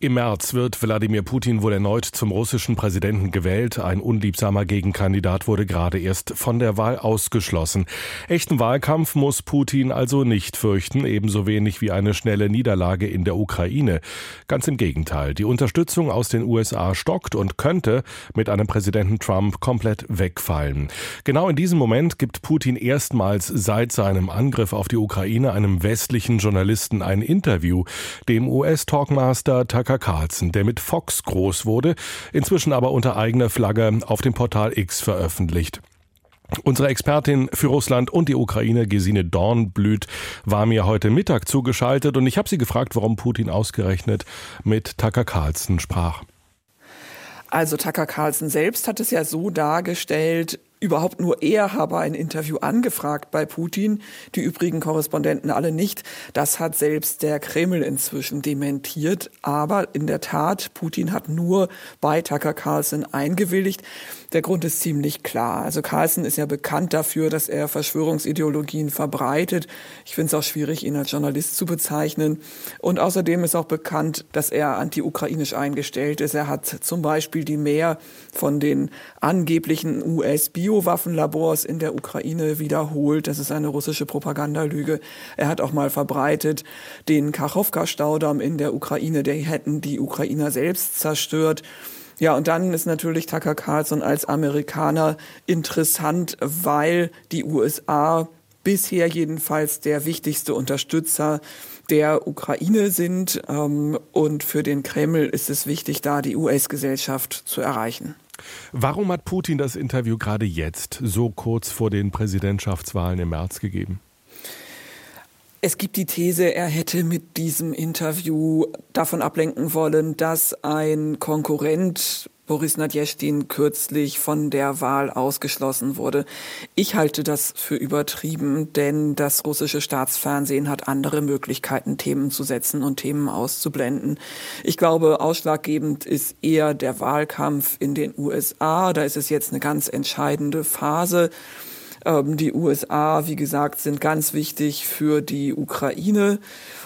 im März wird Wladimir Putin wohl erneut zum russischen Präsidenten gewählt. Ein unliebsamer Gegenkandidat wurde gerade erst von der Wahl ausgeschlossen. Echten Wahlkampf muss Putin also nicht fürchten, ebenso wenig wie eine schnelle Niederlage in der Ukraine. Ganz im Gegenteil, die Unterstützung aus den USA stockt und könnte mit einem Präsidenten Trump komplett wegfallen. Genau in diesem Moment gibt Putin erstmals seit seinem Angriff auf die Ukraine einem westlichen Journalisten ein Interview, dem US-Talkmaster Tucker Carlson, der mit Fox groß wurde, inzwischen aber unter eigener Flagge auf dem Portal X veröffentlicht. Unsere Expertin für Russland und die Ukraine, Gesine Dornblüt, war mir heute Mittag zugeschaltet und ich habe sie gefragt, warum Putin ausgerechnet mit Tucker Carlson sprach. Also Tucker Carlson selbst hat es ja so dargestellt, Überhaupt nur er habe ein Interview angefragt bei Putin, die übrigen Korrespondenten alle nicht. Das hat selbst der Kreml inzwischen dementiert. Aber in der Tat, Putin hat nur bei Tucker Carlson eingewilligt. Der Grund ist ziemlich klar. Also Carlson ist ja bekannt dafür, dass er Verschwörungsideologien verbreitet. Ich finde es auch schwierig, ihn als Journalist zu bezeichnen. Und außerdem ist auch bekannt, dass er anti-ukrainisch eingestellt ist. Er hat zum Beispiel die mehr von den angeblichen US-Biowaffenlabors in der Ukraine wiederholt. Das ist eine russische Propagandalüge. Er hat auch mal verbreitet den Kachowka-Staudamm in der Ukraine. Der hätten die Ukrainer selbst zerstört. Ja, und dann ist natürlich Tucker Carlson als Amerikaner interessant, weil die USA bisher jedenfalls der wichtigste Unterstützer der Ukraine sind. Ähm, und für den Kreml ist es wichtig, da die US-Gesellschaft zu erreichen. Warum hat Putin das Interview gerade jetzt, so kurz vor den Präsidentschaftswahlen im März gegeben? Es gibt die These, er hätte mit diesem Interview davon ablenken wollen, dass ein Konkurrent Boris Nadjestin kürzlich von der Wahl ausgeschlossen wurde. Ich halte das für übertrieben, denn das russische Staatsfernsehen hat andere Möglichkeiten, Themen zu setzen und Themen auszublenden. Ich glaube, ausschlaggebend ist eher der Wahlkampf in den USA. Da ist es jetzt eine ganz entscheidende Phase. Ähm, die USA, wie gesagt, sind ganz wichtig für die Ukraine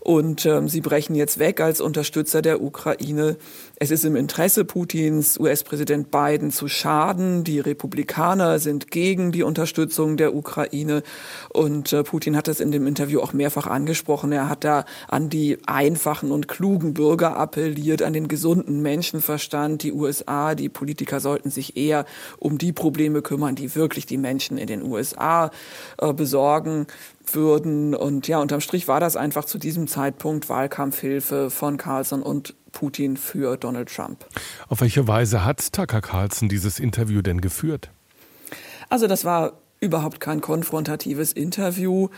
und ähm, sie brechen jetzt weg als Unterstützer der Ukraine. Es ist im Interesse Putins, US-Präsident Biden zu schaden. Die Republikaner sind gegen die Unterstützung der Ukraine und äh, Putin hat das in dem Interview auch mehrfach angesprochen. Er hat da an die einfachen und klugen Bürger appelliert, an den gesunden Menschenverstand. Die USA, die Politiker sollten sich eher um die Probleme kümmern, die wirklich die Menschen in den USA USA äh, besorgen würden. Und ja, unterm Strich war das einfach zu diesem Zeitpunkt Wahlkampfhilfe von Carlson und Putin für Donald Trump. Auf welche Weise hat Tucker Carlson dieses Interview denn geführt? Also das war überhaupt kein konfrontatives Interview.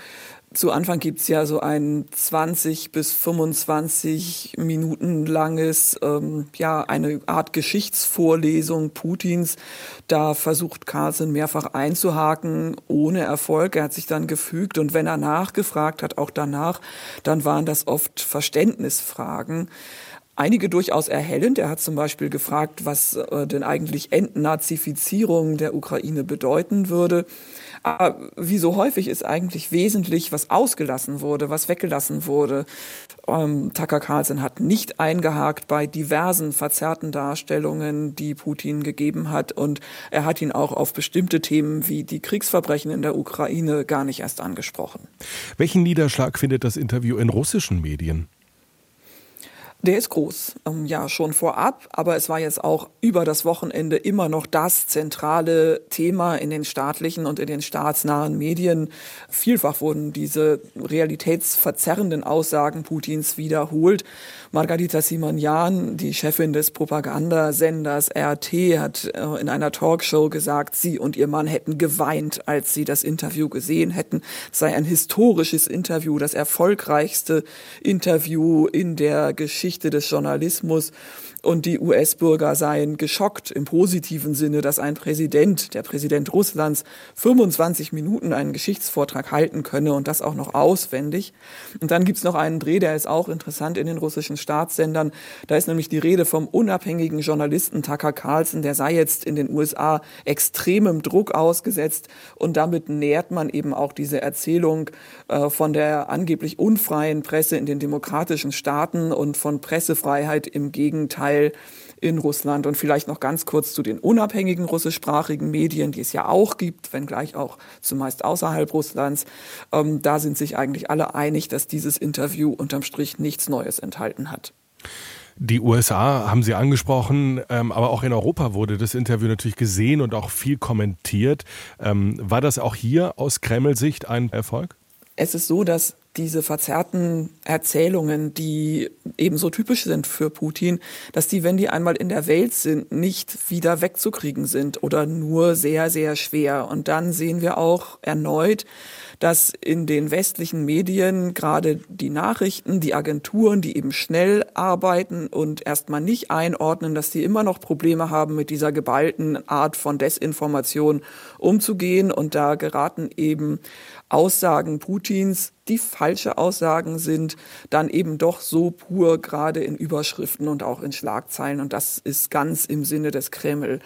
Zu Anfang gibt's ja so ein 20 bis 25 Minuten langes, ähm, ja, eine Art Geschichtsvorlesung Putins. Da versucht Carlson mehrfach einzuhaken, ohne Erfolg. Er hat sich dann gefügt und wenn er nachgefragt hat, auch danach, dann waren das oft Verständnisfragen einige durchaus erhellend. Er hat zum Beispiel gefragt, was äh, denn eigentlich Entnazifizierung der Ukraine bedeuten würde. Aber wie so häufig ist eigentlich wesentlich, was ausgelassen wurde, was weggelassen wurde. Ähm, Tucker Carlson hat nicht eingehakt bei diversen verzerrten Darstellungen, die Putin gegeben hat. Und er hat ihn auch auf bestimmte Themen wie die Kriegsverbrechen in der Ukraine gar nicht erst angesprochen. Welchen Niederschlag findet das Interview in russischen Medien? Der ist groß, ähm, ja, schon vorab, aber es war jetzt auch über das Wochenende immer noch das zentrale Thema in den staatlichen und in den staatsnahen Medien. Vielfach wurden diese realitätsverzerrenden Aussagen Putins wiederholt. Margarita Simonyan, die Chefin des Propagandasenders RT, hat äh, in einer Talkshow gesagt, sie und ihr Mann hätten geweint, als sie das Interview gesehen hätten. Es sei ein historisches Interview, das erfolgreichste Interview in der Geschichte des Journalismus und die US-Bürger seien geschockt im positiven Sinne, dass ein Präsident, der Präsident Russlands, 25 Minuten einen Geschichtsvortrag halten könne und das auch noch auswendig. Und dann gibt's noch einen Dreh, der ist auch interessant in den russischen Staatssendern. Da ist nämlich die Rede vom unabhängigen Journalisten Tucker Carlson, der sei jetzt in den USA extremem Druck ausgesetzt und damit nährt man eben auch diese Erzählung äh, von der angeblich unfreien Presse in den demokratischen Staaten und von Pressefreiheit im Gegenteil in Russland. Und vielleicht noch ganz kurz zu den unabhängigen russischsprachigen Medien, die es ja auch gibt, wenngleich auch zumeist außerhalb Russlands. Ähm, da sind sich eigentlich alle einig, dass dieses Interview unterm Strich nichts Neues enthalten hat. Die USA haben Sie angesprochen, ähm, aber auch in Europa wurde das Interview natürlich gesehen und auch viel kommentiert. Ähm, war das auch hier aus Kreml-Sicht ein Erfolg? Es ist so, dass diese verzerrten Erzählungen, die ebenso typisch sind für Putin, dass die, wenn die einmal in der Welt sind, nicht wieder wegzukriegen sind oder nur sehr, sehr schwer. Und dann sehen wir auch erneut, dass in den westlichen Medien gerade die Nachrichten, die Agenturen, die eben schnell arbeiten und erstmal nicht einordnen, dass die immer noch Probleme haben, mit dieser geballten Art von Desinformation umzugehen. Und da geraten eben Aussagen Putins, die falsche Aussagen sind, dann eben doch so pur gerade in Überschriften und auch in Schlagzeilen. Und das ist ganz im Sinne des Kreml.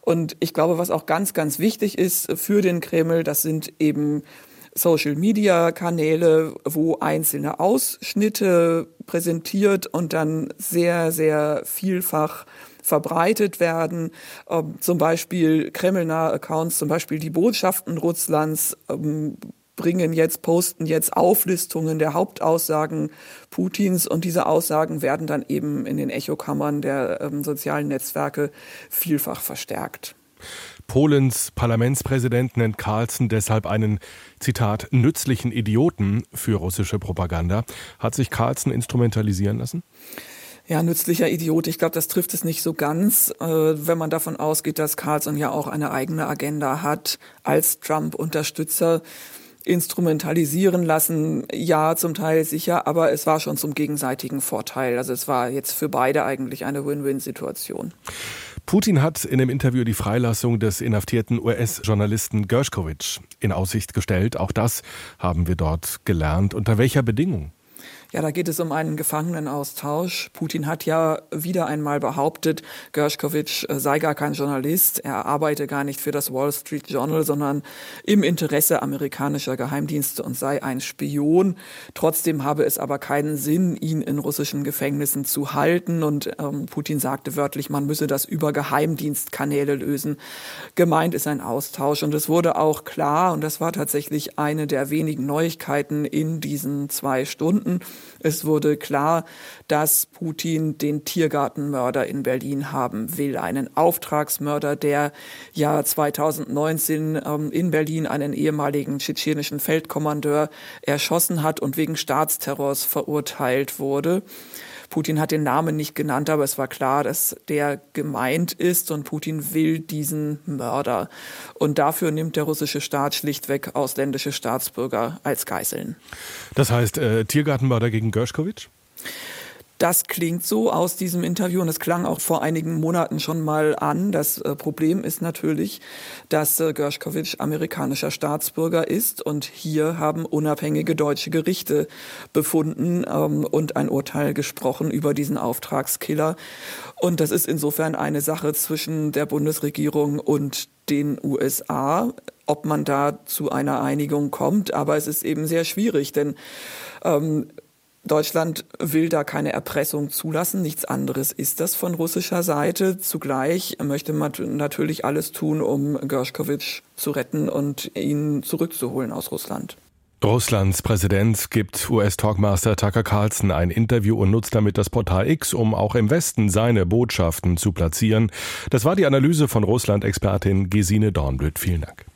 Und ich glaube, was auch ganz, ganz wichtig ist für den Kreml, das sind eben Social-Media-Kanäle, wo einzelne Ausschnitte präsentiert und dann sehr, sehr vielfach verbreitet werden. Ähm, zum Beispiel kremlnahe Accounts, zum Beispiel die Botschaften Russlands ähm, bringen jetzt, posten jetzt Auflistungen der Hauptaussagen Putins und diese Aussagen werden dann eben in den Echokammern der ähm, sozialen Netzwerke vielfach verstärkt. Polens Parlamentspräsident nennt Carlson deshalb einen, Zitat, nützlichen Idioten für russische Propaganda. Hat sich Carlson instrumentalisieren lassen? Ja, nützlicher Idiot. Ich glaube, das trifft es nicht so ganz, äh, wenn man davon ausgeht, dass Carlson ja auch eine eigene Agenda hat als Trump-Unterstützer instrumentalisieren lassen. Ja, zum Teil sicher, aber es war schon zum gegenseitigen Vorteil. Also es war jetzt für beide eigentlich eine Win-Win-Situation. Putin hat in dem Interview die Freilassung des inhaftierten US-Journalisten Gershkovich in Aussicht gestellt. Auch das haben wir dort gelernt. Unter welcher Bedingung? Ja, da geht es um einen Gefangenenaustausch. Putin hat ja wieder einmal behauptet, Gershkovich äh, sei gar kein Journalist. Er arbeite gar nicht für das Wall Street Journal, sondern im Interesse amerikanischer Geheimdienste und sei ein Spion. Trotzdem habe es aber keinen Sinn, ihn in russischen Gefängnissen zu halten. Und ähm, Putin sagte wörtlich, man müsse das über Geheimdienstkanäle lösen. Gemeint ist ein Austausch. Und es wurde auch klar, und das war tatsächlich eine der wenigen Neuigkeiten in diesen zwei Stunden, es wurde klar, dass Putin den Tiergartenmörder in Berlin haben will, einen Auftragsmörder, der ja 2019 ähm, in Berlin einen ehemaligen tschetschenischen Feldkommandeur erschossen hat und wegen Staatsterrors verurteilt wurde. Putin hat den Namen nicht genannt, aber es war klar, dass der gemeint ist und Putin will diesen Mörder. Und dafür nimmt der russische Staat schlichtweg ausländische Staatsbürger als Geiseln. Das heißt, äh, Tiergartenmörder gegen Gershkovich? Das klingt so aus diesem Interview und es klang auch vor einigen Monaten schon mal an. Das äh, Problem ist natürlich, dass äh, Gershkovich amerikanischer Staatsbürger ist und hier haben unabhängige deutsche Gerichte befunden ähm, und ein Urteil gesprochen über diesen Auftragskiller. Und das ist insofern eine Sache zwischen der Bundesregierung und den USA, ob man da zu einer Einigung kommt. Aber es ist eben sehr schwierig, denn ähm, Deutschland will da keine Erpressung zulassen. Nichts anderes ist das von russischer Seite. Zugleich möchte man natürlich alles tun, um Gershkovich zu retten und ihn zurückzuholen aus Russland. Russlands Präsident gibt US-Talkmaster Tucker Carlson ein Interview und nutzt damit das Portal X, um auch im Westen seine Botschaften zu platzieren. Das war die Analyse von Russland-Expertin Gesine Dornblüt. Vielen Dank.